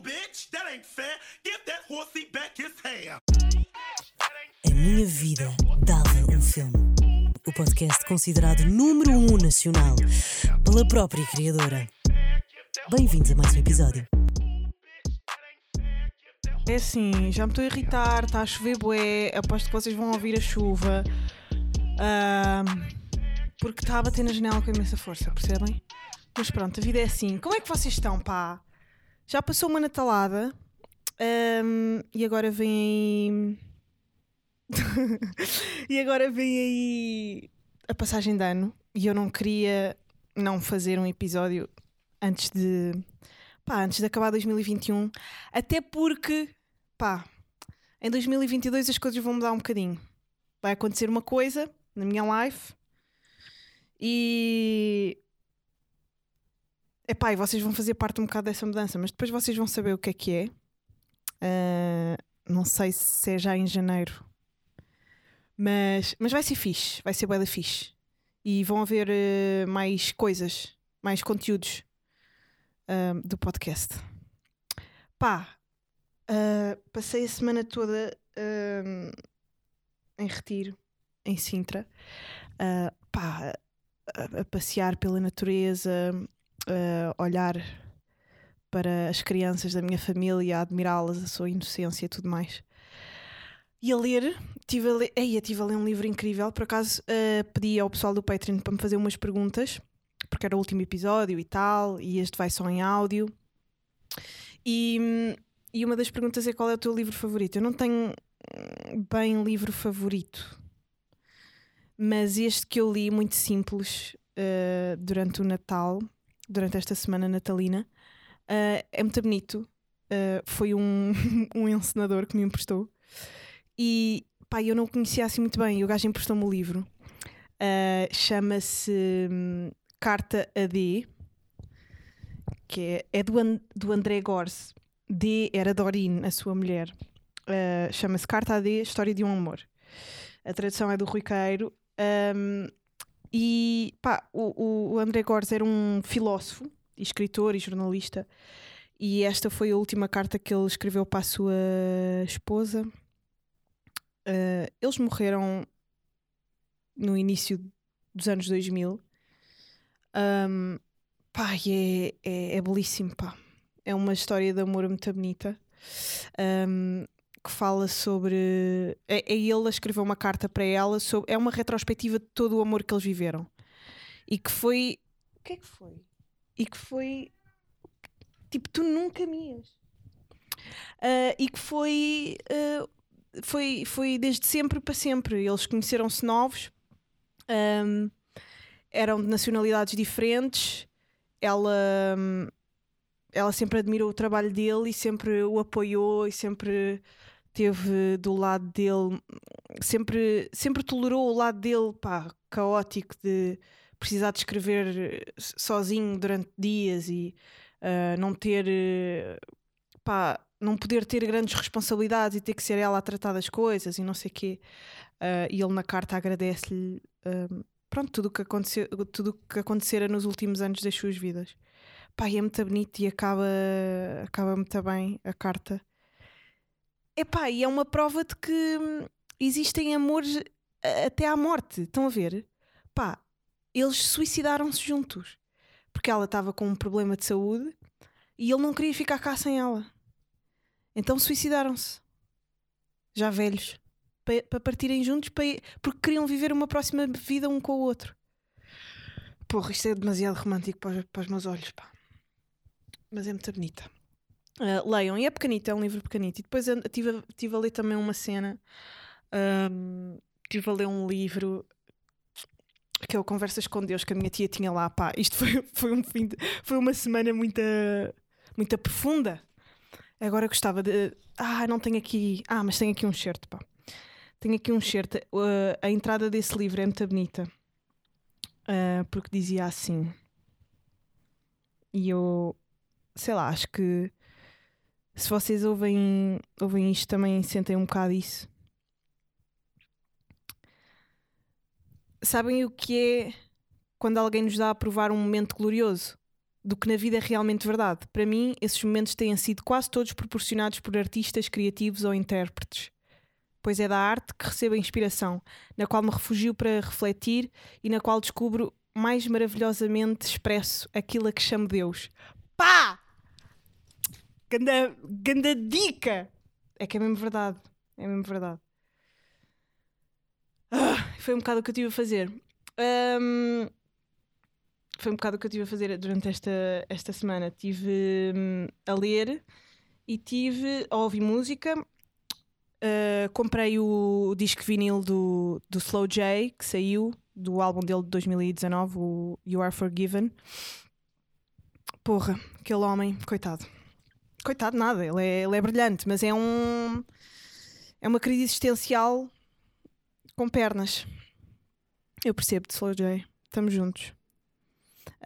Bitch. That ain't fair. Give that horsey back his hair. A minha vida dava um filme. O podcast considerado número um nacional pela própria criadora. Bem-vindos a mais um episódio. É assim, já me estou a irritar, está a chover bué, aposto que vocês vão ouvir a chuva. Ahm, porque está a bater na janela com imensa força, percebem? Mas pronto, a vida é assim. Como é que vocês estão, pá? Já passou uma natalada ahm, e agora vem e agora vem aí a passagem de ano e eu não queria não fazer um episódio antes de pá, antes de acabar 2021, até porque pá, em 2022 as coisas vão mudar um bocadinho. Vai acontecer uma coisa na minha life e epá, e vocês vão fazer parte um bocado dessa mudança, mas depois vocês vão saber o que é que é. Ah, não sei se é já em janeiro, mas, mas vai ser fixe, vai ser bué da fixe. E vão haver eh, mais coisas, mais conteúdos ahm, do podcast. Pá, passei a semana toda em retiro, em Sintra. Pá, a, a passear pela natureza, a olhar para as crianças da minha família, a admirá-las, a sua inocência e tudo mais. E a ler, tive a ler, tive a ler um livro incrível. Por acaso ah, pedi ao pessoal do Patreon para me fazer umas perguntas, porque era o último episódio e tal, e este vai só em áudio. E, e uma das perguntas é qual é o teu livro favorito? Eu não tenho hum, bem livro favorito, mas este que eu li, muito simples, ah, durante o Natal, durante esta semana natalina, ah, é muito bonito. Ah, foi um, um encenador que me emprestou. E pá, eu não o conhecia assim muito bem. E o gajo emprestou-me o livro. Ah, Chama-se hum, Carta a D, que é, é do, An- do André Gors. D era Dorine, a sua mulher. Chama-se Carta a D, História de um Amor. A tradução é do Rui Queiro. Ahm, e pá, o, o- André Gors era um filósofo, e escritor e jornalista. E esta foi a última carta que ele escreveu para a sua esposa. Ah, eles morreram no início dos anos 2000. Um, pá, é, é, é belíssimo, pá. É uma história de amor muito bonita. um, que fala sobre. É, é ele a escrever uma carta para ela. Sobre, é uma retrospectiva de todo o amor que eles viveram. E que foi. O que é que foi? E que foi. Tipo, tu nunca me ias. Ah, e que foi. ah, foi, foi desde sempre para sempre. Eles conheceram-se novos, ahm, eram de nacionalidades diferentes. Ela, hum, ela sempre admirou o trabalho dele e sempre o apoiou e sempre teve do lado dele, sempre, sempre tolerou o lado dele, pá, caótico de precisar de escrever sozinho durante dias e ah, não ter, eh, pá, não poder ter grandes responsabilidades e ter que ser ela a tratar das coisas e não sei quê. Ah, e ele na carta agradece-lhe ah, pronto, tudo que aconteceu, tudo que acontecera nos últimos anos das suas vidas. Pá, é muito bonito e acaba, acaba muito bem a carta. Epá, e é uma prova de que hum, existem amores até à morte. Estão a ver? Pá, eles suicidaram-se juntos. Porque ela estava com um problema de saúde e ele não queria ficar cá sem ela. Então suicidaram-se. Já velhos. Para partirem juntos, pa- porque queriam viver uma próxima vida um com o outro. Porra, isto é demasiado romântico para os, para os meus olhos, pá. Mas é muito bonita. Ah, leiam, e é pequenito, é um livro pequenito. E depois eu tive, a- ler também uma cena. ahm, tive a ler um livro que é o Conversas com Deus que a minha tia tinha lá, pá. Isto foi, foi, um fim de- foi uma semana muito, muito profunda. Agora gostava de. Ah, não tenho aqui. Ah, mas tenho aqui um certo, pá. Tenho aqui um certo. a entrada desse livro é muito bonita. Ah, porque dizia assim. E eu. Sei lá, acho que. Se vocês ouvem, ouvem isto, também sentem um bocado isso. Sabem o que é quando alguém nos dá a provar um momento glorioso do que na vida é realmente verdade. Para mim, esses momentos têm sido quase todos proporcionados por artistas criativos ou intérpretes. Pois é da arte que recebo a inspiração, na qual me refugio para refletir e na qual descubro mais maravilhosamente expresso aquilo a que chamo Deus. Pá! Ganda, ganda dica! É que é mesmo verdade. É mesmo verdade. Ah, foi um bocado o que eu estive a fazer. Ahm, foi um bocado o que eu estive a fazer durante esta, esta semana. Estive hum, a ler e tive a ouvir música. Ah, comprei o, disco vinil do, do Slow J, que saiu do álbum dele de 2019, o You Are Forgiven. Porra, aquele homem, coitado. Coitado, nada, ele é, ele é brilhante, mas é um. É uma crise existencial com pernas. Eu percebo Slow J, estamos juntos.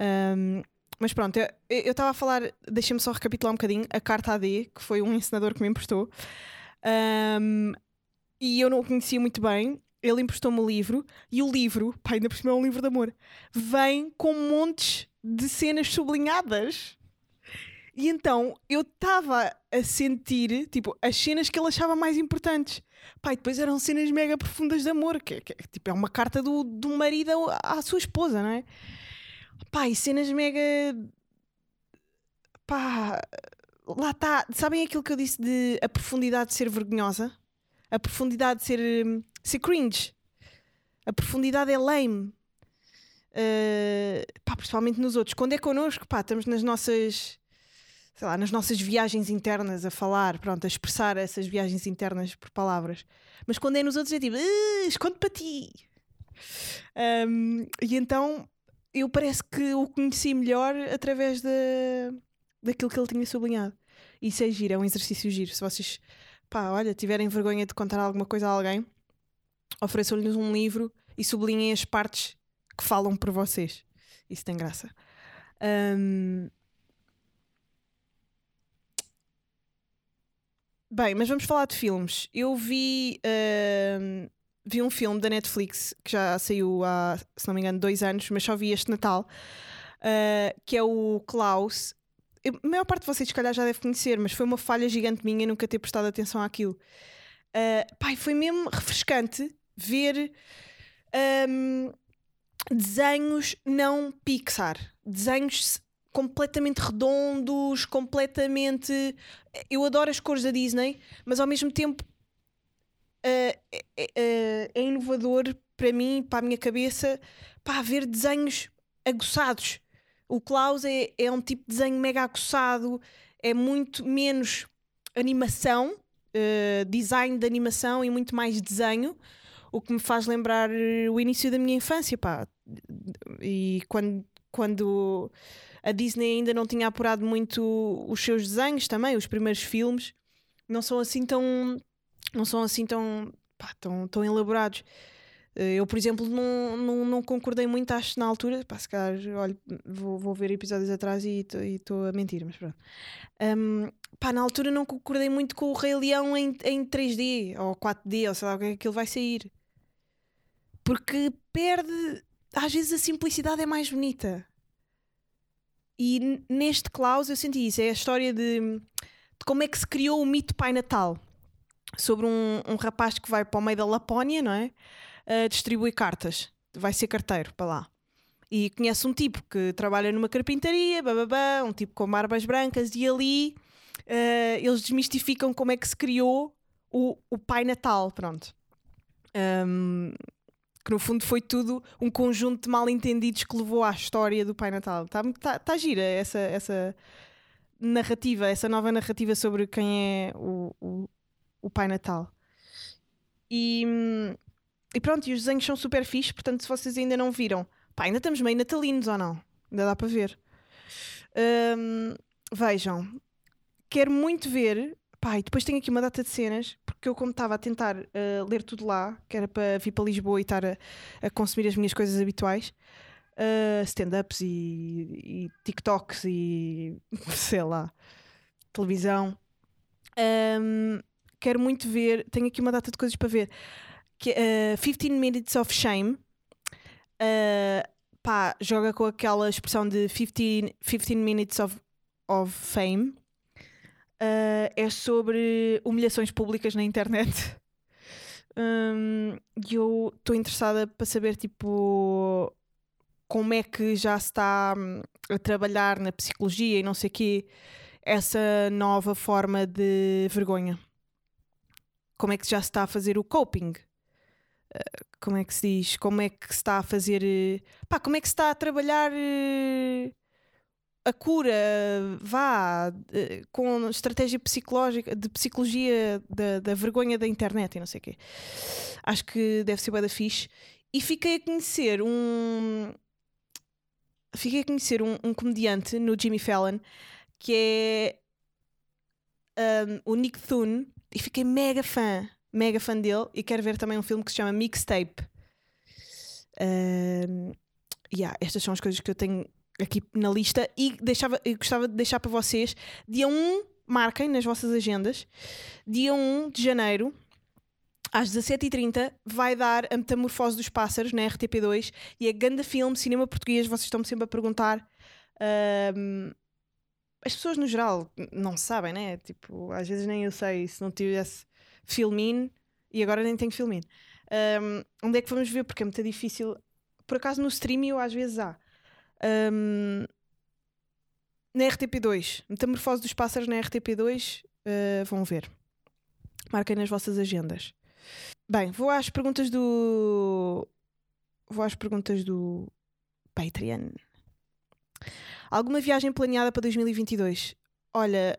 Um, mas pronto, eu estava a falar, deixa-me só recapitular um bocadinho, a carta AD, que foi um ensinador que me emprestou. Um, e eu não o conhecia muito bem. Ele emprestou-me o livro e o livro, pá, ainda por cima é um livro de amor, vem com montes de cenas sublinhadas. E então eu estava a sentir, tipo, as cenas que ele achava mais importantes. E depois eram cenas mega profundas de amor, que, que, tipo, é uma carta do, do marido à sua esposa, não é? E cenas mega. Pá, lá está. Sabem aquilo que eu disse de a profundidade de ser vergonhosa? A profundidade de ser, hum, ser cringe. A profundidade é lame. Uh, pá, principalmente nos outros. Quando é connosco, pá, estamos nas nossas sei lá, nas nossas viagens internas a falar, pronto, a expressar essas viagens internas por palavras. Mas quando é nos outros é tipo, uh, esconde para ti. Um, e então eu parece que o conheci melhor através da, daquilo que ele tinha sublinhado. Isso é giro, é um exercício giro. Se vocês, pá, olha, tiverem vergonha de contar alguma coisa a alguém, ofereçam-lhes um livro e sublinhem as partes que falam por vocês. Isso tem graça. Um, Bem, mas vamos falar de filmes. Eu vi, uh, vi um filme da Netflix que já saiu há, se não me engano, dois anos, mas só vi este Natal, uh, que é o Klaus. Eu, a maior parte de vocês, se calhar, já deve conhecer, mas foi uma falha gigante minha nunca ter prestado atenção àquilo. Uh, pai, foi mesmo refrescante ver um, desenhos não Pixar, desenhos completamente redondos, completamente. Eu adoro as cores da Disney, mas ao mesmo tempo uh, é, é, é, inovador para mim, para a minha cabeça, para ver desenhos aguçados. O Klaus é, é um tipo de desenho mega aguçado, é muito menos animação, uh, design de animação e muito mais desenho, o que me faz lembrar o início da minha infância, pá. E quando, quando a Disney ainda não tinha apurado muito os seus desenhos também, os primeiros filmes não são assim tão não são assim tão, pá, tão, tão elaborados. Eh, eu, por exemplo, não, não, não concordei muito, acho, na altura. Pá, se calhar, olha, vou, vou ver episódios atrás e estou a mentir, mas pronto. Um, pá, na altura não concordei muito com o Rei Leão em, em 3D ou 4D, ou sei lá o que é que ele vai sair. Porque perde. Às vezes a simplicidade é mais bonita. E neste Klaus eu senti isso. É a história de, de como é que se criou o mito Pai Natal. Sobre um, um rapaz que vai para o meio da Lapónia, não é? Distribui cartas. Vai ser carteiro para lá. E conhece um tipo que trabalha numa carpintaria, bababá, um tipo com barbas brancas, e ali uh, eles desmistificam como é que se criou o, o Pai Natal. Pronto. Um, que no fundo foi tudo um conjunto de mal-entendidos que levou à história do Pai Natal. Está tá, tá gira essa, essa narrativa, essa nova narrativa sobre quem é o, o, o Pai Natal. E, e pronto, e os desenhos são super fixos, portanto, se vocês ainda não viram, pá, ainda estamos meio natalinos ou não? Ainda dá para ver. Vejam, quero muito ver Pá, e depois tenho aqui uma data de cenas, porque eu, como estava a tentar uh, ler tudo lá, que era para vir para Lisboa e estar a, a consumir as minhas coisas habituais, uh, stand-ups e, e, TikToks e sei lá, televisão. Um, quero muito ver, tenho aqui uma data de coisas para ver. Que, uh, 15 Minutes of Shame. Uh, pá, joga com aquela expressão de 15, 15 minutes of, of fame. Uh, é sobre humilhações públicas na internet. Um, e eu estou interessada para saber, tipo, como é que já se está hum, a trabalhar na psicologia e não sei o quê, essa nova forma de vergonha. Como é que já se está a fazer o coping? Uh, como é que se diz? Como é que se está a fazer. Uh, pá, como é que se está a trabalhar uh, a cura? Vá, com estratégia psicológica, de psicologia da, da vergonha da internet e não sei o quê. Acho que deve ser bem da fixe. E fiquei a conhecer um, fiquei a conhecer um, um comediante no Jimmy Fallon que é um, o Nick Thune e fiquei mega fã, mega fã dele e quero ver também um filme que se chama Mixtape. Um, yeah, estas são as coisas que eu tenho aqui na lista e deixava, eu gostava de deixar para vocês dia 1, marquem nas vossas agendas, dia 1 de janeiro às 17h30 vai dar a Metamorfose dos Pássaros na RTP2 e é grande filme, cinema português. Vocês estão-me sempre a perguntar. Um, as pessoas no geral não sabem, né? Tipo, às vezes nem eu sei se não tivesse filmin e agora nem tenho filmin. Um, onde é que vamos ver? Porque é muito difícil. Por acaso no streaming às vezes há. Um, na RTP2, Metamorfose dos Pássaros na RTP2, uh, ah, vão ver. Marquem nas vossas agendas. Bem, vou às perguntas do. Vou às perguntas do Patreon. Alguma viagem planeada para 2022? Olha,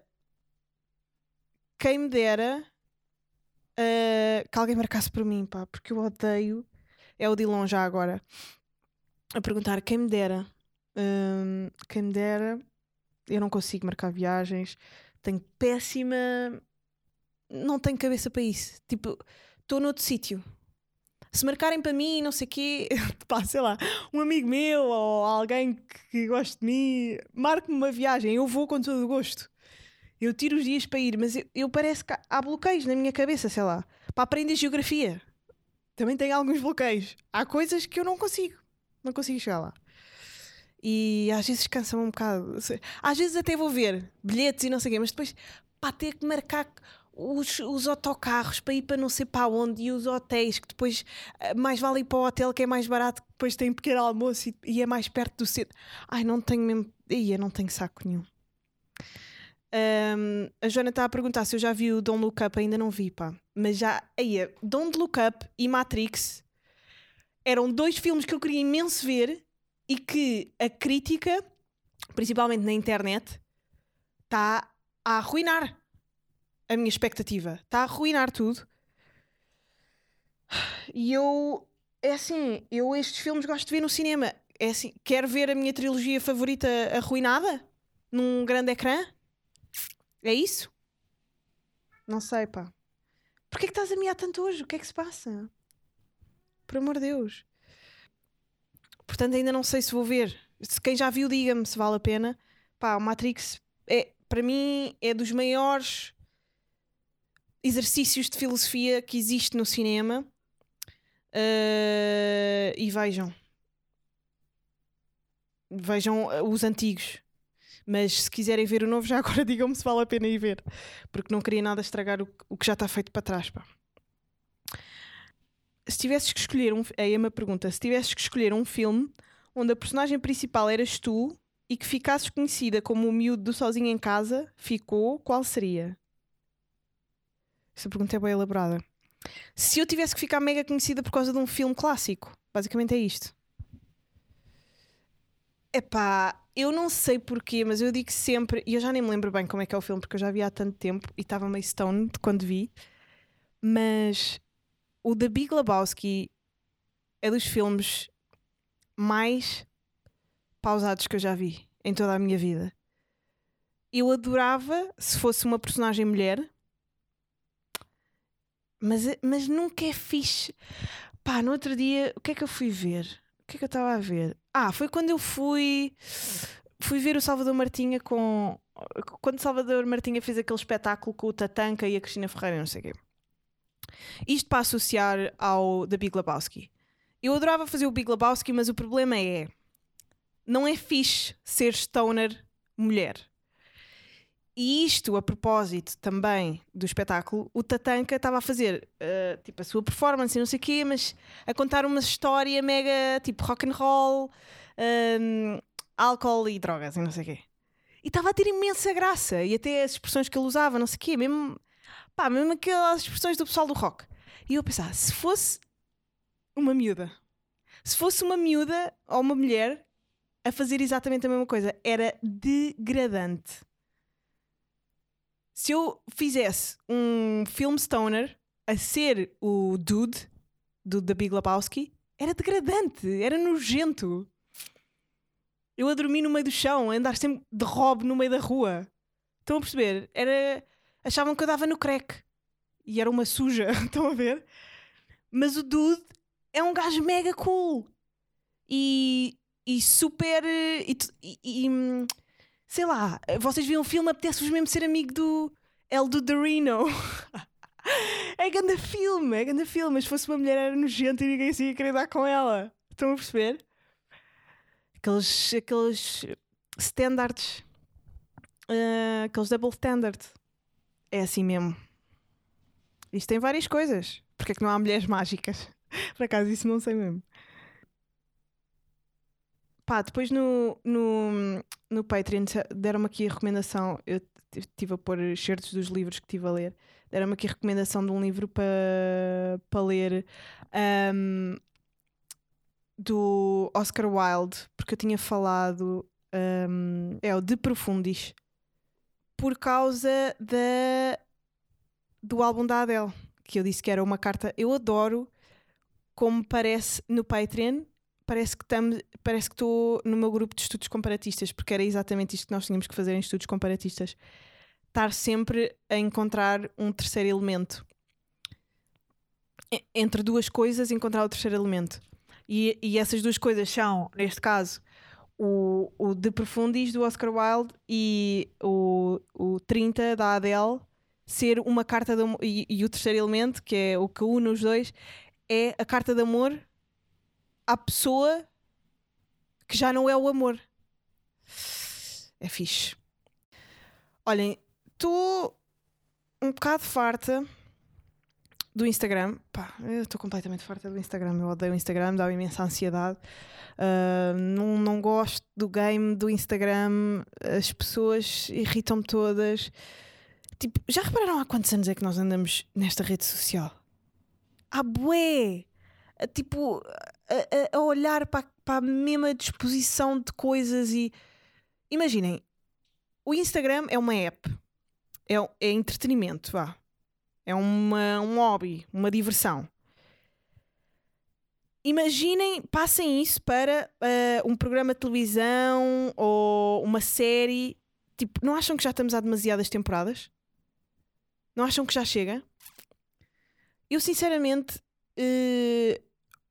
quem me dera uh, que alguém marcasse por mim, pá, porque eu odeio. É o Dilon já agora. A perguntar quem me dera. Uh, quem me dera. Eu não consigo marcar viagens. Tenho péssima. Não tenho cabeça para isso. Tipo, estou noutro sítio. Se marcarem para mim, não sei o quê, pá, sei lá, um amigo meu ou alguém que goste de mim, marque-me uma viagem, eu vou com todo o gosto. Eu tiro os dias para ir, mas eu, eu parece que há bloqueios na minha cabeça, sei lá. Para aprender geografia, também tem alguns bloqueios. Há coisas que eu não consigo, não consigo chegar lá. E às vezes cansa-me um bocado. Às vezes até vou ver bilhetes e não sei o quê, mas depois, pá, ter que marcar os, os autocarros para ir para não sei para onde e os hotéis que depois eh, mais vale ir para o hotel que é mais barato que depois tem pequeno almoço e, e é mais perto do centro. Ai, não tenho mesmo. Ia, não tenho saco nenhum. Um, a Joana está a perguntar se eu já vi o Don't Look Up, ainda não vi, pá. Mas já, aí, Don't Look Up e Matrix eram dois filmes que eu queria imenso ver e que a crítica, principalmente na internet, está a arruinar a minha expectativa. Está a arruinar tudo. E eu, é assim, eu estes filmes gosto de ver no cinema. É assim, quero ver a minha trilogia favorita arruinada num grande ecrã. É isso? Não sei, pá. Porquê que estás a miar tanto hoje? O que é que se passa? Por amor de Deus. Portanto, ainda não sei se vou ver. Se quem já viu, diga-me se vale a pena. Pá, o Matrix é, para mim, é dos maiores exercícios de filosofia que existe no cinema. Uh, e vejam. Vejam uh, os antigos. Mas se quiserem ver o novo, já agora digam-me se vale a pena ir ver. Porque não queria nada estragar o, o que já está feito para trás. Pá. Se tivesses que escolher um. É a minha pergunta. Se tivesses que escolher um filme onde a personagem principal eras tu e que ficasses conhecida como o miúdo do Sozinho em Casa, ficou, qual seria? Essa pergunta é bem elaborada. Se eu tivesse que ficar mega conhecida por causa de um filme clássico, basicamente é isto. Epá, eu não sei porquê, mas eu digo sempre, e eu já nem me lembro bem como é que é o filme, porque eu já vi há tanto tempo e estava meio stoned quando vi, mas o The Big Lebowski é dos filmes mais pausados que eu já vi em toda a minha vida. Eu adorava se fosse uma personagem mulher, mas, mas nunca é fixe. Pá, no outro dia, o que é que eu fui ver? O que é que eu estava a ver? Ah, foi quando eu fui fui ver o Salvador Martinha com quando Salvador Martinha fez aquele espetáculo com o Tatanka e a Cristina Ferreira, não sei o quê. Isto para associar ao The Big Lebowski. Eu adorava fazer o Big Lebowski, mas o problema é não é fixe ser stoner mulher. E isto, a propósito também do espetáculo, o Tatanka estava a fazer uh, tipo a sua performance e não sei o quê, mas a contar uma história mega tipo rock and roll, um, álcool e drogas e não sei o quê. E estava a ter imensa graça, e até as expressões que ele usava, não sei o quê, mesmo, pá, mesmo aquelas expressões do pessoal do rock. E eu pensava, se fosse uma miúda, se fosse uma miúda ou uma mulher a fazer exatamente a mesma coisa, era degradante se eu fizesse um filme stoner a ser o dude do The Big Lebowski, era degradante, era nojento. Eu a dormir no meio do chão, a andar sempre de robe no meio da rua. Estão a perceber? Era... Achavam que eu dava no crack. E era uma suja, estão a ver? Mas o dude é um gajo mega cool. E, e super. E, e, e, hum, sei lá, vocês viram o filme, apetece-vos mesmo ser amigo do El do Dorino. é grande filme, é grande filme. Mas se fosse uma mulher era nojento e ninguém se ia querer dar com ela. Estão a perceber? Aqueles, aqueles standards, uh, aqueles double standards. É assim mesmo. Isto tem várias coisas. Porque é que não há mulheres mágicas? Por acaso, isso não sei mesmo. Pá, depois no, no, no Patreon deram-me aqui a recomendação. Eu estive a pôr certos dos livros que estive a ler. Deram-me aqui a recomendação de um livro para pa ler um, do Oscar Wilde, porque eu tinha falado. Um, é o De Profundis, por causa da, do álbum da Adele, que eu disse que era uma carta. Eu adoro como parece no Patreon parece que estamos, parece que estou no meu grupo de estudos comparatistas, porque era exatamente isto que nós tínhamos que fazer em estudos comparatistas. Estar sempre a encontrar um terceiro elemento. Entre duas coisas, encontrar o terceiro elemento. E, e essas duas coisas são, neste caso, o, o De Profundis do Oscar Wilde e o, o 30 da Adele ser uma carta de, e, e o terceiro elemento, que é o que une os dois, é a carta de amor à pessoa que já não é o amor. É fixe. Olhem, estou um bocado farta do Instagram. Pá, eu estou completamente farta do Instagram. Eu odeio o Instagram, dá-me imensa ansiedade. Uh, não, não gosto do game do Instagram. As pessoas irritam-me todas. Tipo, já repararam há quantos anos é que nós andamos nesta rede social? Há bué! Tipo, a, a olhar para, para a mesma disposição de coisas e imaginem, o Instagram é uma app, é, é entretenimento, vá. É uma, um hobby, uma diversão. Imaginem, passem isso para uh, um programa de televisão ou uma série. Tipo, não acham que já estamos há demasiadas temporadas? Não acham que já chega? Eu, sinceramente, uh,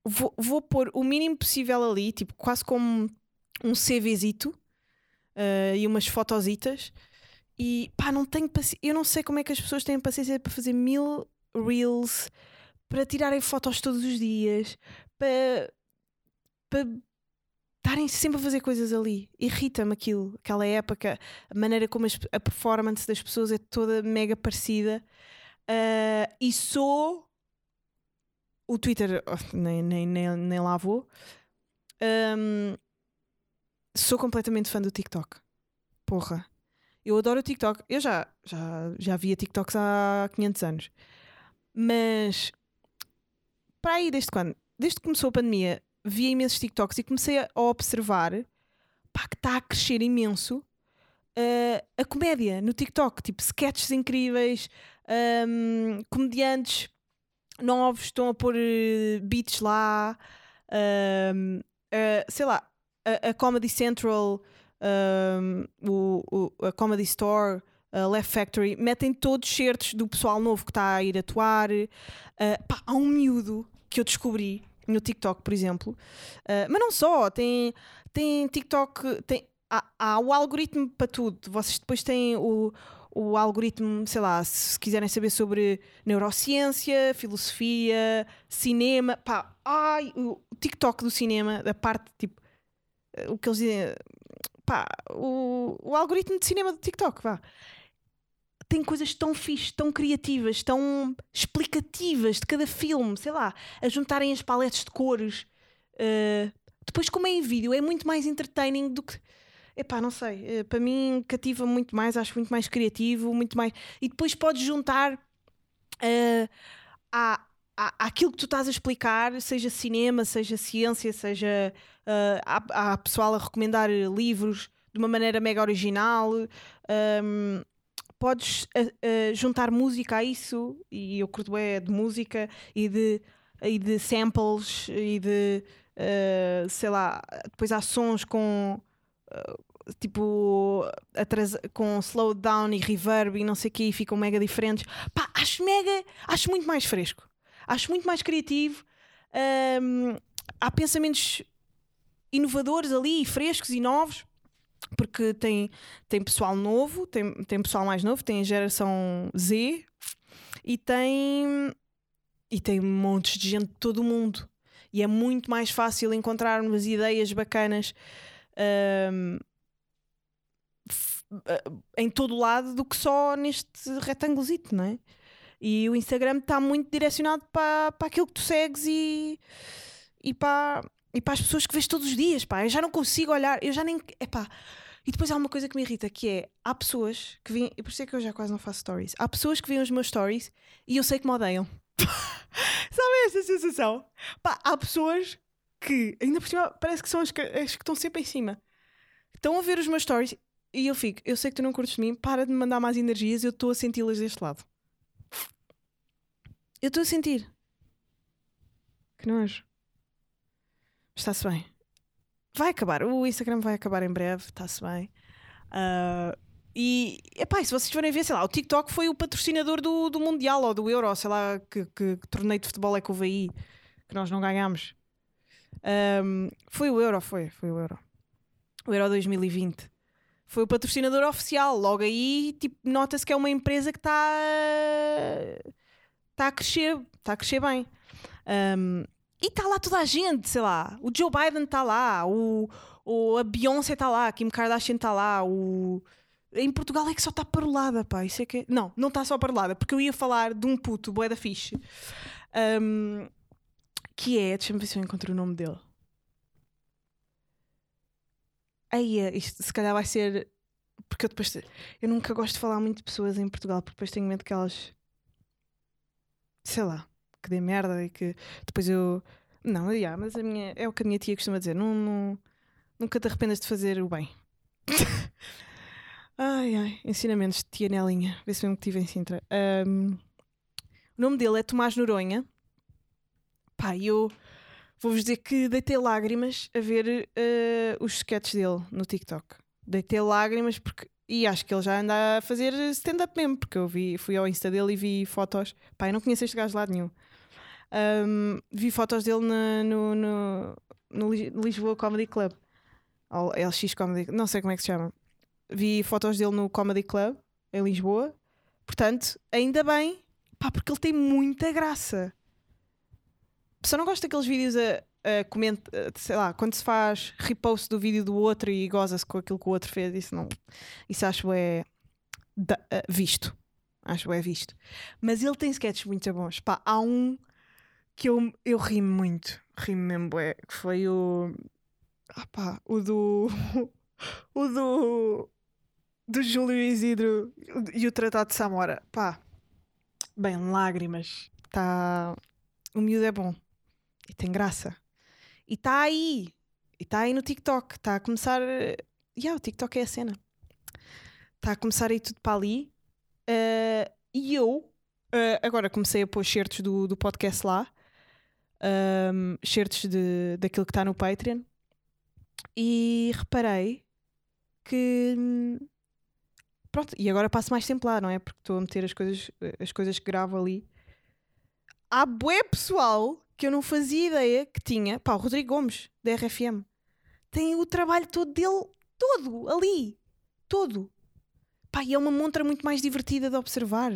vou, vou pôr o mínimo possível ali, tipo, quase como um CVzito uh, e umas fotositas. E pá, não tenho paciência. Eu não sei como é que as pessoas têm paciência para fazer mil reels, para tirarem fotos todos os dias, para, para estarem sempre a fazer coisas ali. Irrita-me aquilo, aquela época, a maneira como a performance das pessoas é toda mega parecida. Uh, e sou o Twitter oh, nem, nem, nem, nem lá vou. Um, sou completamente fã do TikTok. Porra. Eu adoro o TikTok. Eu já, já, já via TikToks há 500 anos. Mas para aí, desde quando? Desde que começou a pandemia, via imensos TikToks e comecei a observar pá, que está a crescer imenso uh, a comédia no TikTok. Tipo, sketches incríveis, um, comediantes novos, estão a pôr uh, beats lá, um, uh, sei lá, a, a Comedy Central, o, o, a Comedy Store, a Left Factory, metem todos certos do pessoal novo que está a ir atuar. Uh, pá, há um miúdo que eu descobri no TikTok, por exemplo, uh, mas não só, tem, tem TikTok, tem, há, há o algoritmo para tudo. Vocês depois têm o o algoritmo, sei lá, se quiserem saber sobre neurociência, filosofia, cinema, pá, ai, o TikTok do cinema, da parte tipo o que eles dizem, pá, o, o algoritmo de cinema do TikTok, vá. Tem coisas tão fixe, tão criativas, tão explicativas de cada filme, sei lá, a juntarem as paletes de cores. eh, depois, como é em vídeo, é muito mais entertaining do que. Epá, não sei. eh, para mim, cativa muito mais, acho muito mais criativo, muito mais. E depois podes juntar eh, à, à, àquilo que tu estás a explicar, seja cinema, seja ciência, seja. Eh, há, há pessoal a recomendar livros de uma maneira mega original. ehm, podes eh, eh, juntar música a isso, e eu curto é de música e de, e de samples e de. eh, sei lá, depois há sons com tipo atrasa- com slowdown e reverb e não sei o que e ficam mega diferentes. Pá, acho mega, acho muito mais fresco, acho muito mais criativo. Ahm, há pensamentos inovadores ali, frescos e novos, porque tem, tem pessoal novo, tem, tem pessoal mais novo, tem geração Z e tem e tem montes de gente de todo o mundo. E é muito mais fácil encontrarmos ideias bacanas f- ah, em todo o lado do que só neste retângulozito, não é? E o Instagram está muito direcionado para, para aquilo que tu segues e, e, para, e para as pessoas que vês todos os dias, pá. Eu já não consigo olhar, eu já nem. Epá. E depois há uma coisa que me irrita que é: há pessoas que vêm, e por isso é que eu já quase não faço stories. Há pessoas que veem os meus stories e eu sei que me odeiam. Sabem essa sensação? Pá, há pessoas que, ainda por cima, parece que são as que, as que estão sempre em cima. Estão a ver os meus stories e eu fico: eu sei que tu não curtes de mim, para de me mandar mais energias, eu estou a senti-las deste lado. Eu estou a sentir. Que nojo. Está-se bem. Vai acabar. O Instagram vai acabar em breve. Está-se bem. Ah, e, epá, se vocês forem ver, sei lá, o TikTok foi o patrocinador do, do Mundial ou do Euro, sei lá, que, que, que torneio de futebol é que houve aí, que nós não ganhámos. Ahm, foi o Euro, foi, foi o Euro. O Euro 2020. Foi o patrocinador oficial. Logo aí, tipo, nota-se que é uma empresa que está está a crescer, está a crescer bem. Um, e está lá toda a gente, sei lá. O Joe Biden está lá, o, o, a Beyoncé está lá, a Kim Kardashian está lá, o. Em Portugal é que só está parolada, pá. Isso é que é- Não, não está só parolada, porque eu ia falar de um puto, boé da fixe. Um, que é. Deixa-me ver se eu encontro o nome dele. Aí, isto se calhar vai ser. Porque eu depois. Eu nunca gosto de falar muito de pessoas em Portugal, porque depois tenho medo que elas sei lá, que dê merda e que depois eu. Não, yeah, mas a minha, é o que a minha tia costuma dizer: não, não- nunca te arrependas de fazer o bem. ai, ai, ensinamentos de tia Nelinha, vê se mesmo que tive em Sintra. Ahm, o nome dele é Tomás Noronha. Pá, eu vou-vos dizer que deitei lágrimas a ver eh, os sketches dele no TikTok. Deitei lágrimas porque. E acho que ele já anda a fazer stand-up mesmo, porque eu vi, fui ao Insta dele e vi fotos. Pá, eu não conheço este gajo de lado nenhum. Ahm, vi fotos dele no, no, no Lis- Lisboa Comedy Club. Ou LX Comedy não sei como é que se chama. Vi fotos dele no Comedy Club em Lisboa. Portanto, ainda bem, pá, porque ele tem muita graça. Só não gosto daqueles vídeos a, a sei lá, quando se faz repost do vídeo do outro e goza-se com aquilo que o outro fez. Isso não. Isso acho é da- eh, visto. Acho é visto. Mas ele tem sketches muito bons. Pá, há um que eu, eu ri muito. Ri-me mesmo, bué, que foi o. Ah pá, o do. o do. Do Júlio Isidro e o Tratado de Samora. Pá, bem, lágrimas. Tá. O miúdo é bom. E tem graça. E está aí. E está aí no TikTok. Está a começar. eh, Yeah, o TikTok é a cena. Está a começar aí tudo para ali. Eh, e eu eh, agora comecei a pôr certos do, do podcast lá. Um, certos de, daquilo que está no Patreon. E reparei que. Pronto, e agora passo mais tempo lá, não é? Porque estou a meter as coisas, as coisas que gravo ali. Há bué pessoal que eu não fazia ideia que tinha. Pá, o Rodrigo Gomes, da RFM. Tem o trabalho todo dele, todo, ali. Todo. Pá, e é uma montra muito mais divertida de observar.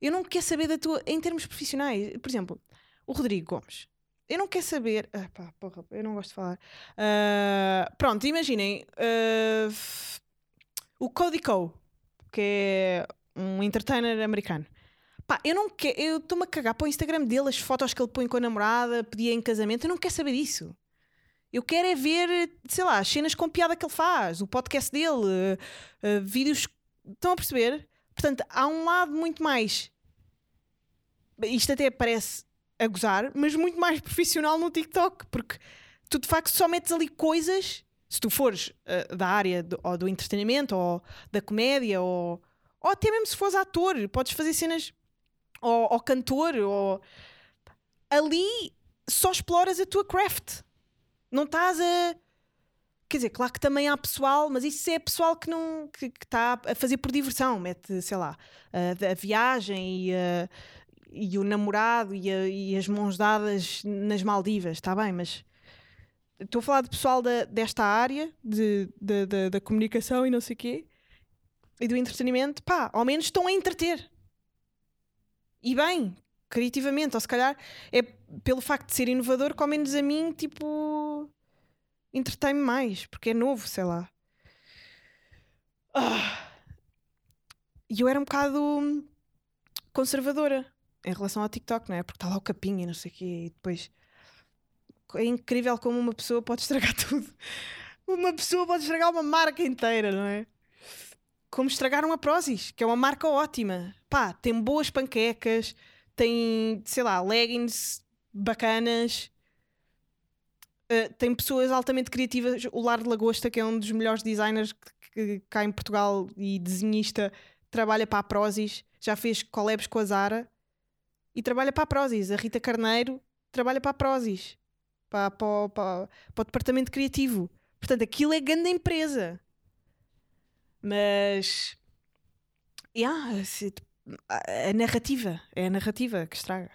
Eu não quero saber da tua. Em termos profissionais, por exemplo, o Rodrigo Gomes. eu não quero saber. Ah, pá, porra, eu não gosto de falar. Ah, pronto, imaginem f- o Cody Ko, que é um entertainer americano. Pá, eu não quero. Eu estou-me a cagar para o Instagram dele, as fotos que ele põe com a namorada, pedia em casamento. Eu não quero saber disso. Eu quero é ver, sei lá, as cenas com piada que ele faz, o podcast dele, ah, vídeos. Estão a perceber? Portanto, há um lado muito mais. Isto até parece a gozar, mas muito mais profissional no TikTok, porque tu de facto só metes ali coisas. Se tu fores ah, da área do, ou do entretenimento ou da comédia ou, ou até mesmo se fores ator, podes fazer cenas ou, ou cantor ou ali só exploras a tua craft. Não estás a. Quer dizer, claro que também há pessoal, mas isso é pessoal que não que está a fazer por diversão, mete, sei lá, a, a viagem e, a- e o namorado e, a- e as mãos dadas nas Maldivas, está bem, mas estou a falar de pessoal da- desta área de, de- da- da comunicação e não sei o quê e do entretenimento, pá, ao menos estão a entreter. E bem, criativamente, ou se calhar é pelo facto de ser inovador que ao menos a mim, tipo, entretém-me mais, porque é novo, sei lá. Ah. E eu era um bocado conservadora em relação ao TikTok, não é? Porque está lá o capinha e não sei o quê, e depois é incrível como uma pessoa pode estragar tudo. Uma pessoa pode estragar uma marca inteira, não é? Como estragaram a Prozis, que é uma marca ótima. Pá, tem boas panquecas, tem, sei lá, leggings bacanas, Uh, tem pessoas altamente criativas. O Lar de Lagosta, que é um dos melhores designers que, que cá em Portugal e desenhista, trabalha para a Prozis, já fez collabs com a Zara e trabalha para a Prozis. A Rita Carneiro trabalha para a Prozis, para, para, para, para o departamento criativo. Portanto, aquilo é grande empresa. Mas. Yeah, se- a, a narrativa. É a narrativa que estraga.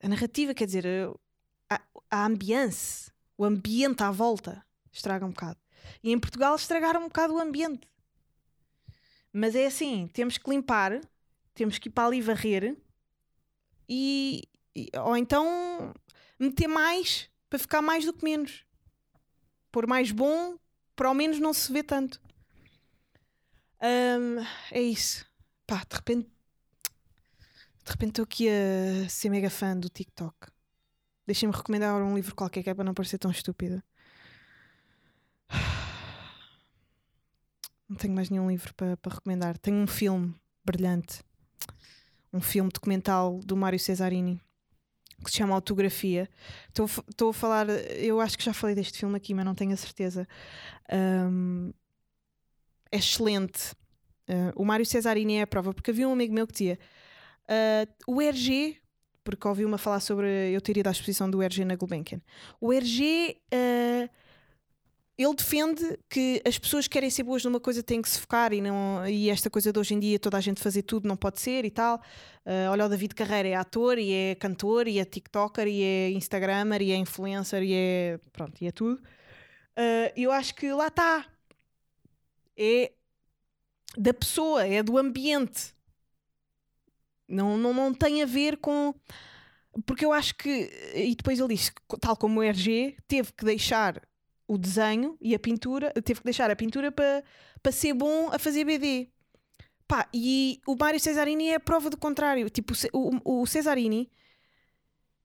A narrativa, quer dizer, a, a ambiance, o ambiente à volta, estraga um bocado. E em Portugal estragaram um bocado o ambiente. Mas é assim, temos que limpar, temos que ir para ali varrer e, e- ou então meter mais para ficar mais do que menos. Pôr mais bom para ao menos não se ver tanto. Ahm, é isso. Pá, de repente de repente estou aqui a ser mega fã do TikTok. Deixem-me recomendar um livro qualquer que é para não parecer tão estúpida. Não tenho mais nenhum livro para, para recomendar. Tenho um filme brilhante. Um filme documental do Mário Cesarini que se chama Autografia. Estou, a falar, eu acho que já falei deste filme aqui, mas não tenho a certeza. Ahm, é excelente. Ah, o Mário Cesarini é a prova, porque havia um amigo meu que dizia ah, o RG, porque ouviu-me a falar sobre eu ter ido à exposição do RG na Gulbenkian. O RG, ah, ele defende que as pessoas que querem ser boas numa coisa têm que se focar e, não, e esta coisa de hoje em dia toda a gente fazer tudo não pode ser e tal. Ah, olha, o David Carreira é ator e é cantor e é TikToker e é Instagrammer e é influencer e é. pronto, e é tudo. Ah, eu acho que lá está. É da pessoa, é do ambiente. Não, não, não tem a ver com. Porque eu acho que. E depois ele disse, tal como o RG, teve que deixar o desenho e a pintura, teve que deixar a pintura para para ser bom a fazer BD. Pá, e o Mário Cesarini é a prova do contrário. Tipo, o o, Cesarini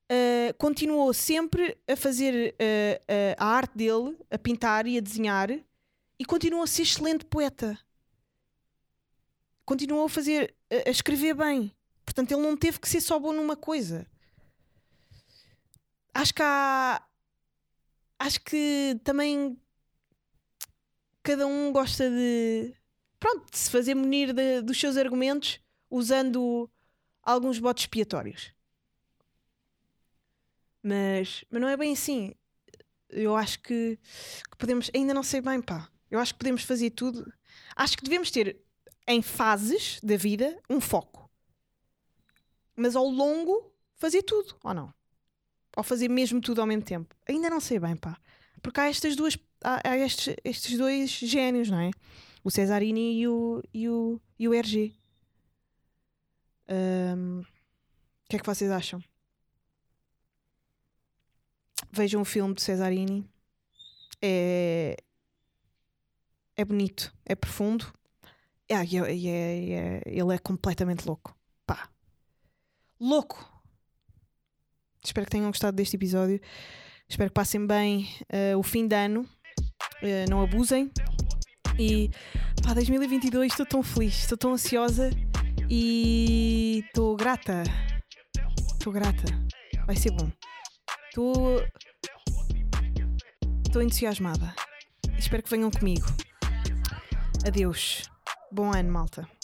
ah, continuou sempre a fazer ah, ah, a arte dele, a pintar e a desenhar, e continuou a ser excelente poeta. Continuou a fazer, a, a escrever bem. Portanto, ele não teve que ser só bom numa coisa. Acho que há. Acho que também cada um gosta de. Pronto, de se fazer munir de- dos seus argumentos usando alguns botes expiatórios. Mas, mas não é bem assim. Eu acho que, que podemos. Ainda não sei bem, pá. Eu acho que podemos fazer tudo. Acho que devemos ter em fases da vida um foco. Mas ao longo fazer tudo, ou não? Ou fazer mesmo tudo ao mesmo tempo? Ainda não sei bem, pá. Porque há estas duas. Há, há estes, estes dois génios, não é? O Cesarini e o, e o, e o RG. O que é que vocês acham? vejam o filme de Cesarini. É, é bonito, é profundo. Ah, é- é- é- ele é completamente louco. Pá. Louco! Espero que tenham gostado deste episódio. Espero que passem bem eh, o fim de ano. Eh, não abusem. E pá, 2022 estou tão feliz, estou tão ansiosa e estou grata. Estou grata. Vai ser bom. Estou. Estou entusiasmada. Espero que venham comigo. Adeus. Bom ano, malta.